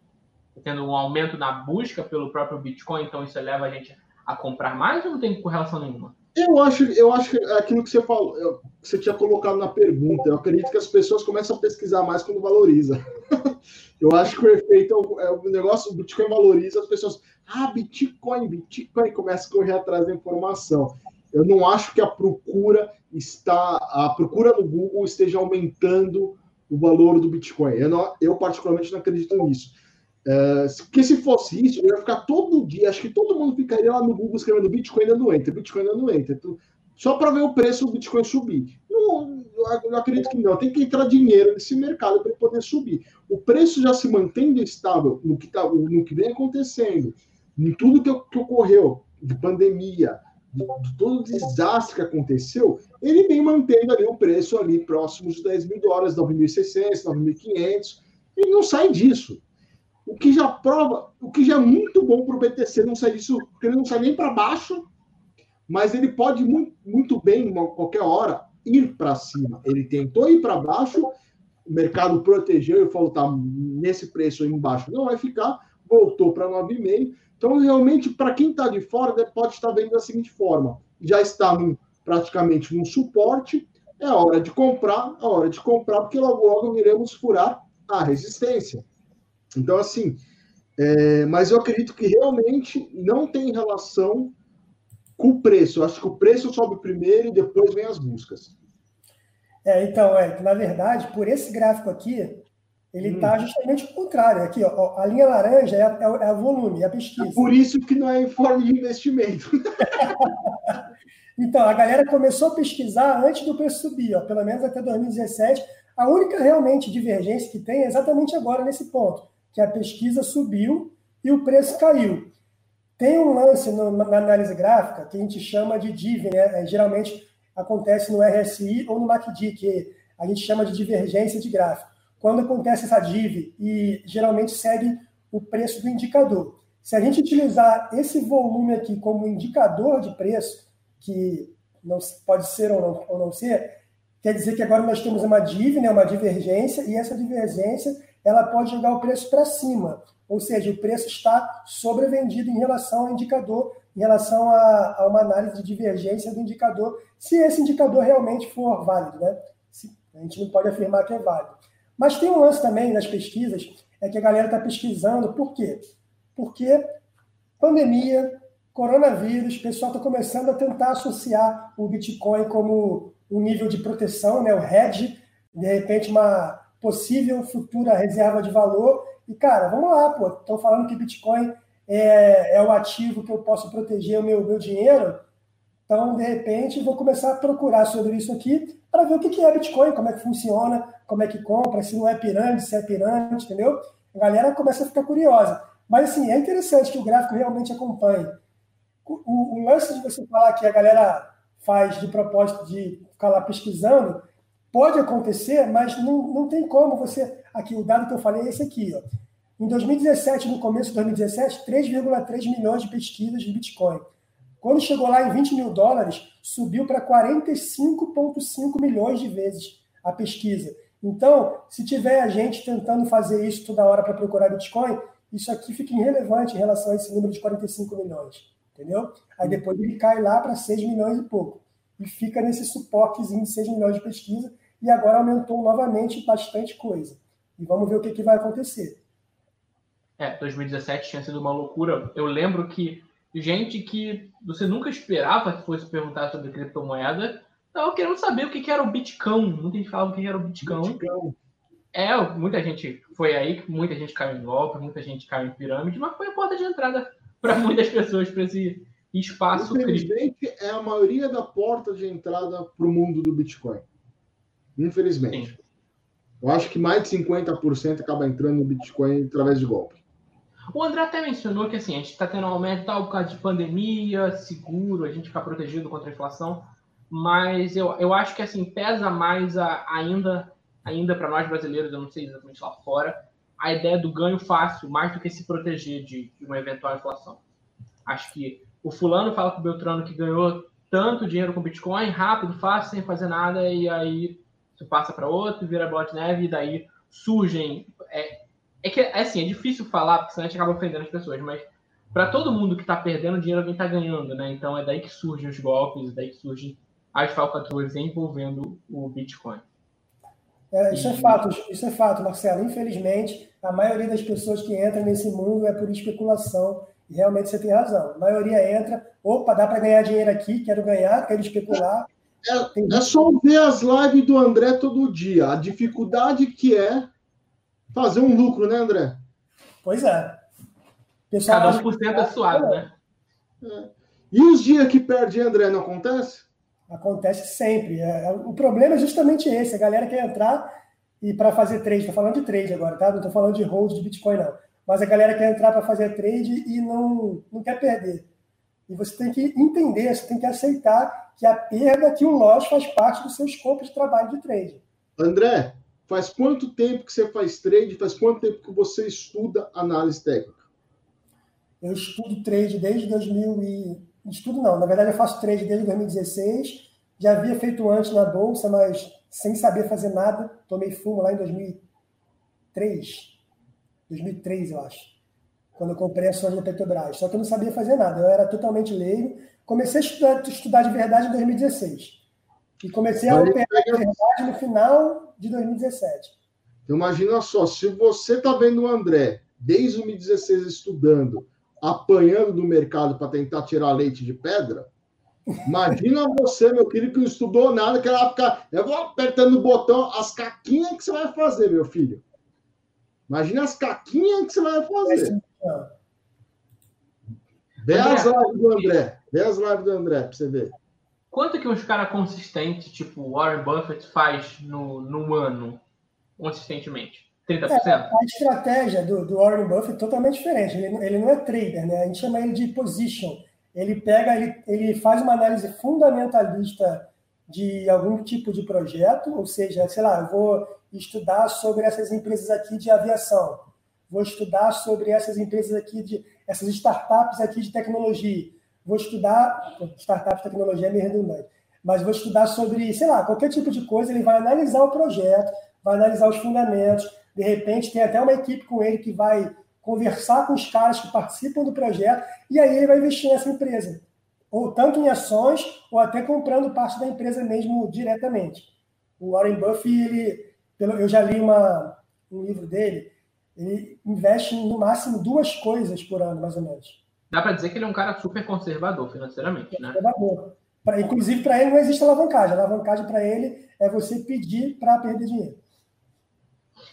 tá tendo um aumento na busca pelo próprio Bitcoin, então isso leva a gente a comprar mais ou não tem correlação nenhuma? Eu acho, eu acho que é aquilo que você falou, que você tinha colocado na pergunta. Eu acredito que as pessoas começam a pesquisar mais quando valoriza. eu acho que o efeito é o, é o negócio, o Bitcoin valoriza, as pessoas, ah, Bitcoin, Bitcoin, começa a correr atrás da informação. Eu não acho que a procura está, a procura no Google esteja aumentando o valor do Bitcoin. Eu, não, eu particularmente não acredito nisso. Uh, porque se fosse isso, eu ia ficar todo dia, acho que todo mundo ficaria lá no Google escrevendo Bitcoin não entra, Bitcoin não entra. Só para ver o preço do Bitcoin subir. Não, eu acredito que não. Tem que entrar dinheiro nesse mercado para poder subir. O preço já se mantendo estável no que, tá, no que vem acontecendo, em tudo que, que ocorreu, de pandemia, de, de, todo o desastre que aconteceu, ele vem mantendo ali o preço ali próximo de 10 mil dólares, 9.600, 9.500. Ele não sai disso. O que já prova, o que já é muito bom para o BTC não sair disso, porque ele não sai nem para baixo, mas ele pode muito, muito bem, em qualquer hora, ir para cima. Ele tentou ir para baixo, o mercado protegeu e falou: tá nesse preço aí embaixo, não vai ficar, voltou para 9,5. Então, realmente, para quem está de fora, pode estar vendo da seguinte forma: já está num, praticamente num suporte, é hora de comprar, é hora de comprar, porque logo logo iremos furar a resistência. Então, assim, é, mas eu acredito que realmente não tem relação com o preço. Eu acho que o preço sobe primeiro e depois vem as buscas. É, então, é, na verdade, por esse gráfico aqui, ele está hum. justamente o contrário. Aqui, ó, a linha laranja é, é, é o volume, é a pesquisa. É por isso que não é informe de investimento. então, a galera começou a pesquisar antes do preço subir, ó, pelo menos até 2017. A única realmente divergência que tem é exatamente agora nesse ponto que a pesquisa subiu e o preço caiu. Tem um lance no, na análise gráfica que a gente chama de DIV, né? É, geralmente acontece no RSI ou no MACD, que a gente chama de divergência de gráfico. Quando acontece essa DIV e geralmente segue o preço do indicador. Se a gente utilizar esse volume aqui como indicador de preço, que não pode ser ou não, ou não ser, quer dizer que agora nós temos uma DIV, né, uma divergência, e essa divergência ela pode jogar o preço para cima, ou seja, o preço está sobrevendido em relação ao indicador, em relação a, a, uma análise de divergência do indicador, se esse indicador realmente for válido, né? A gente não pode afirmar que é válido. Mas tem um lance também nas pesquisas, é que a galera está pesquisando, por quê? Porque pandemia, coronavírus, o pessoal está começando a tentar associar o Bitcoin como um nível de proteção, né? o hedge, de repente uma possível futura reserva de valor. E, cara, vamos lá, pô, estão falando que Bitcoin é, é o ativo que eu posso proteger o meu, meu dinheiro. Então, de repente, vou começar a procurar sobre isso aqui para ver o que é Bitcoin, como é que funciona, como é que compra, se não é pirâmide, se é pirâmide, entendeu? A galera começa a ficar curiosa. Mas, assim, é interessante que o gráfico realmente acompanhe. O, o lance de você falar que a galera faz de propósito de ficar lá pesquisando, pode acontecer, mas não, não tem como você. Aqui, o dado que eu falei é esse aqui. Ó. Em 2017, no começo de 2017, 3,3 milhões de pesquisas de Bitcoin. Quando chegou lá em 20 mil dólares, subiu para 45,5 milhões de vezes a pesquisa. Então, se tiver a gente tentando fazer isso toda hora para procurar Bitcoin, isso aqui fica irrelevante em relação a esse número de 45 milhões. Entendeu? Aí depois ele cai lá para 6 milhões e pouco. E fica nesse suportezinho de 6 milhões de pesquisa. E agora aumentou novamente bastante coisa. E vamos ver o que, que vai acontecer. É, 2017 tinha sido uma loucura. Eu lembro que gente que você nunca esperava que fosse perguntar sobre criptomoeda estava querendo saber o que, era o Bitcoin. Muita gente falava o que era o Bitcoin. Bitcoin. É, muita gente foi aí que muita gente caiu em golpe, muita gente caiu em pirâmide, mas foi a porta de entrada para muitas pessoas para esse espaço Infelizmente, é a maioria da porta de entrada para o mundo do Bitcoin. Infelizmente. Sim. Eu acho que mais de 50% acaba entrando no Bitcoin através de golpe. O André até mencionou que assim, a gente está tendo um aumento tal por causa de pandemia, seguro, a gente ficar protegido contra a inflação, mas eu, eu acho que assim pesa mais a, ainda ainda para nós brasileiros, eu não sei exatamente lá fora, a ideia do ganho fácil, mais do que se proteger de, de uma eventual inflação. Acho que o fulano fala com o Beltrano que ganhou tanto dinheiro com Bitcoin, rápido, fácil, sem fazer nada, e aí você passa para outro, vira bola neve, e daí surgem. É, é que assim, é difícil falar, porque senão a gente acaba ofendendo as pessoas, mas para todo mundo que está perdendo dinheiro, alguém está ganhando, né? Então é daí que surgem os golpes, é daí que surgem as falcatruas envolvendo o Bitcoin. É, isso é fato, isso é fato, Marcelo. Infelizmente, a maioria das pessoas que entram nesse mundo é por especulação. E realmente você tem razão. A maioria entra, opa, dá para ganhar dinheiro aqui, quero ganhar, quero especular. É, é só ver as lives do André todo dia. A dificuldade que é fazer um lucro, né, André? Pois é. Pessoal, Cada 1% é suado, né? É. E os dias que perde, André, não acontece? Acontece sempre. É, é, o problema é justamente esse: a galera quer entrar e para fazer trade, estou falando de trade agora, tá? Não estou falando de hold de Bitcoin, não. Mas a galera quer entrar para fazer trade e não, não quer perder. E você tem que entender, você tem que aceitar que a perda, que o loss faz parte do seu escopo de trabalho de trade. André, faz quanto tempo que você faz trade? Faz quanto tempo que você estuda análise técnica? Eu estudo trade desde 2000 e Estudo não, na verdade eu faço trade desde 2016. Já havia feito antes na bolsa, mas sem saber fazer nada. Tomei fumo lá em 2003. 2003, eu acho. Quando eu comprei ações da Petrobras. Só que eu não sabia fazer nada, eu era totalmente leigo. Comecei a estudar, estudar de verdade em 2016. E comecei a operar de verdade no final de 2017. Imagina só, se você está vendo o André desde 2016 estudando, apanhando do mercado para tentar tirar leite de pedra. Imagina você, meu querido, que não estudou nada, que ela ficar. Eu vou apertando o botão, as caquinhas que você vai fazer, meu filho. Imagina as caquinhas que você vai fazer. Vê as lives do André. Vê as lives do André para você ver. Quanto que uns caras consistentes, tipo Warren Buffett, faz no, no ano, consistentemente? 30%? É, a estratégia do, do Warren Buffett é totalmente diferente. Ele, ele não é trader, né? A gente chama ele de position. Ele pega, ele, ele faz uma análise fundamentalista de algum tipo de projeto, ou seja, sei lá, eu vou estudar sobre essas empresas aqui de aviação, vou estudar sobre essas empresas aqui de essas startups aqui de tecnologia, vou estudar startups de tecnologia é meio redundante, mas vou estudar sobre, sei lá, qualquer tipo de coisa, ele vai analisar o projeto, vai analisar os fundamentos, de repente, tem até uma equipe com ele que vai conversar com os caras que participam do projeto e aí ele vai investir nessa empresa. Ou tanto em ações, ou até comprando parte da empresa mesmo diretamente. O Warren Buffett, ele, eu já li uma, um livro dele, ele investe no máximo duas coisas por ano, mais ou menos. Dá para dizer que ele é um cara super conservador financeiramente, né? Conservador. Pra, inclusive, para ele não existe alavancagem. A alavancagem para ele é você pedir para perder dinheiro.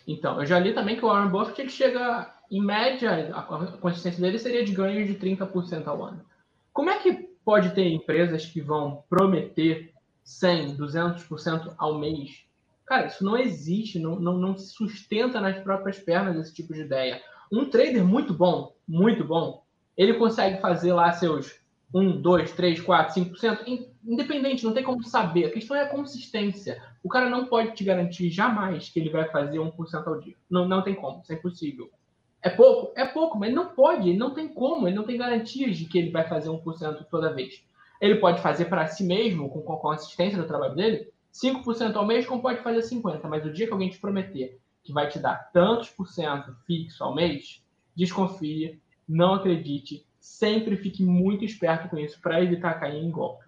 Então, eu já li também que o Warren Buffett ele chega, em média, a consistência dele seria de ganhos de 30% ao ano. Como é que pode ter empresas que vão prometer 100, 200% ao mês? Cara, isso não existe, não, não, não se sustenta nas próprias pernas esse tipo de ideia. Um trader muito bom, muito bom, ele consegue fazer lá seus 1, 2, 3, 4, 5% em independente, não tem como saber. A questão é a consistência. O cara não pode te garantir jamais que ele vai fazer 1% ao dia. Não, não tem como, isso é impossível. É pouco? É pouco, mas não pode, ele não tem como, ele não tem garantias de que ele vai fazer 1% toda vez. Ele pode fazer para si mesmo, com, com a assistência do trabalho dele, 5% ao mês, como pode fazer 50%. Mas o dia que alguém te prometer que vai te dar tantos por cento fixo ao mês, desconfie, não acredite, sempre fique muito esperto com isso para evitar cair em golpe.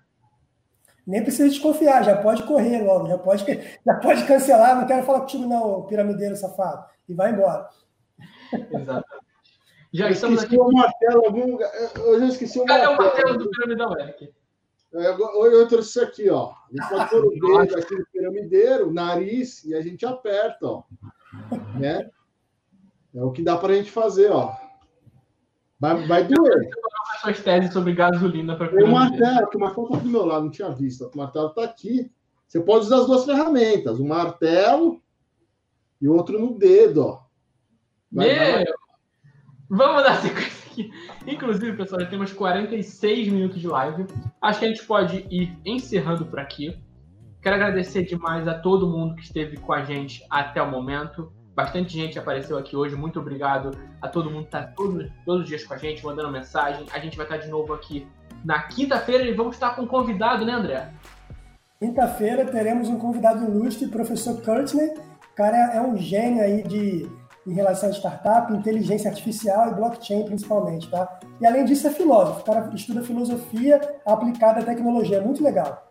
Nem precisa desconfiar, já pode correr logo, já pode, já pode cancelar, não quero falar contigo não, piramideiro safado, e vai embora. Exatamente. Já eu estamos aqui. o martelo, algum... eu já esqueci o Cadê martelo. Cadê o martelo do piramidão, Eric? Eu, eu trouxe isso aqui, ó. A gente pode pôr o dedo aqui no piramideiro, nariz, e a gente aperta, ó. Né? É o que dá para a gente fazer, ó. Vai, vai doer. Suas teses sobre gasolina para martelo, que o martelo está do meu lado, não tinha visto. O martelo está aqui. Você pode usar as duas ferramentas, o martelo e o outro no dedo, ó. Vai! Vai. Vamos dar sequência aqui. Inclusive, pessoal, já temos 46 minutos de live. Acho que a gente pode ir encerrando por aqui. Quero agradecer demais a todo mundo que esteve com a gente até o momento. Bastante gente apareceu aqui hoje. Muito obrigado a todo mundo que está todos, todos os dias com a gente, mandando mensagem. A gente vai estar de novo aqui na quinta-feira e vamos estar com um convidado, né, André? Quinta-feira teremos um convidado ilustre, professor Courtney. O cara é um gênio aí de em relação a startup, inteligência artificial e blockchain principalmente, tá? E além disso é filósofo, o cara estuda filosofia aplicada à tecnologia, é muito legal.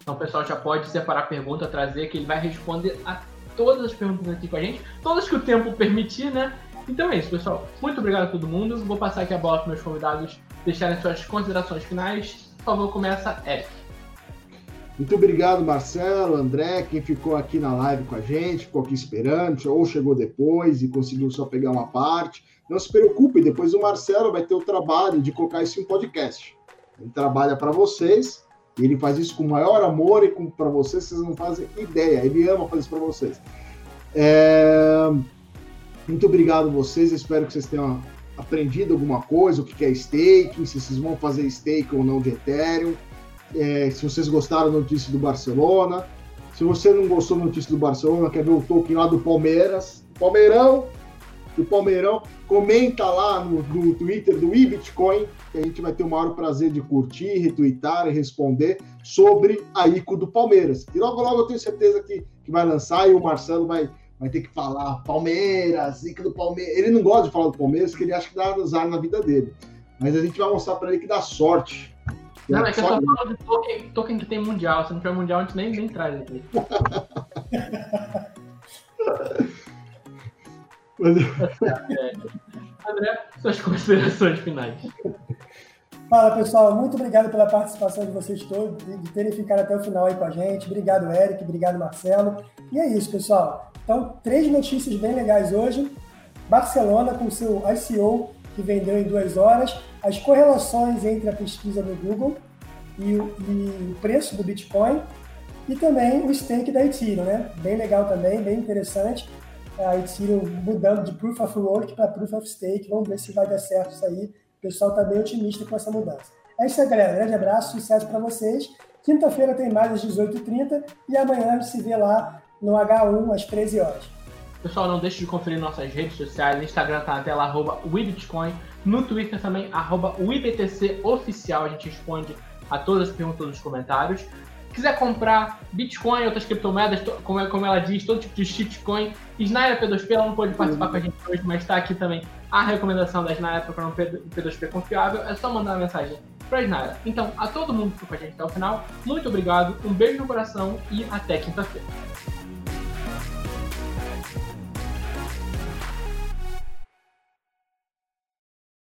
Então o pessoal já pode separar a pergunta, trazer, que ele vai responder a todas as perguntas aqui com a gente, todas que o tempo permitir, né? Então é isso, pessoal. Muito obrigado a todo mundo. Vou passar aqui a bola para meus convidados deixarem suas considerações finais. Por favor, começa, Eric. Muito obrigado, Marcelo, André, quem ficou aqui na live com a gente, ficou aqui esperando, ou chegou depois e conseguiu só pegar uma parte. Não se preocupe, depois o Marcelo vai ter o trabalho de colocar isso em podcast. Ele trabalha para vocês, ele faz isso com o maior amor e para vocês, vocês não fazem ideia. Ele ama fazer isso para vocês. É... Muito obrigado a vocês, espero que vocês tenham aprendido alguma coisa, o que é staking, se vocês vão fazer stake ou não de Ethereum é, se vocês gostaram da notícia do Barcelona. Se você não gostou da notícia do Barcelona, quer ver o token lá do Palmeiras, Palmeirão, do Palmeirão, comenta lá no, no Twitter do iBitcoin, que a gente vai ter o maior prazer de curtir, retweetar e responder sobre a ICO do Palmeiras. E logo, logo eu tenho certeza que, que vai lançar e o Marcelo vai, vai ter que falar Palmeiras, ICO do Palmeiras. Ele não gosta de falar do Palmeiras, porque ele acha que dá azar na vida dele. Mas a gente vai mostrar para ele que dá sorte não, é que eu tô falando de token, token que tem mundial. Se não tiver mundial, a gente nem, nem traz aqui. é. André, suas considerações finais. Fala pessoal, muito obrigado pela participação de vocês todos, de terem ficado até o final aí com a gente. Obrigado, Eric, obrigado, Marcelo. E é isso, pessoal. Então, três notícias bem legais hoje. Barcelona com seu ICO que vendeu em duas horas, as correlações entre a pesquisa do Google e o, e o preço do Bitcoin e também o stake da Ethereum, né? Bem legal também, bem interessante. A Ethereum mudando de Proof of Work para Proof of Stake. Vamos ver se vai dar certo isso aí. O pessoal está bem otimista com essa mudança. É isso aí, galera. Grande abraço, sucesso para vocês. Quinta-feira tem mais às 18h30 e amanhã a gente se vê lá no H1 às 13 horas. Pessoal, não deixe de conferir nossas redes sociais. No Instagram tá na tela, arroba WeBitcoin. No Twitter também, arroba Oficial. A gente responde a todas as perguntas nos comentários. Quiser comprar Bitcoin outras criptomoedas, como, como ela diz, todo tipo de shitcoin, Snyder P2P, ela não pode participar com a gente hoje, mas está aqui também a recomendação da Snyder para um P2P confiável. É só mandar uma mensagem para Snyder. Então, a todo mundo que ficou com a gente até o final, muito obrigado, um beijo no coração e até quinta-feira.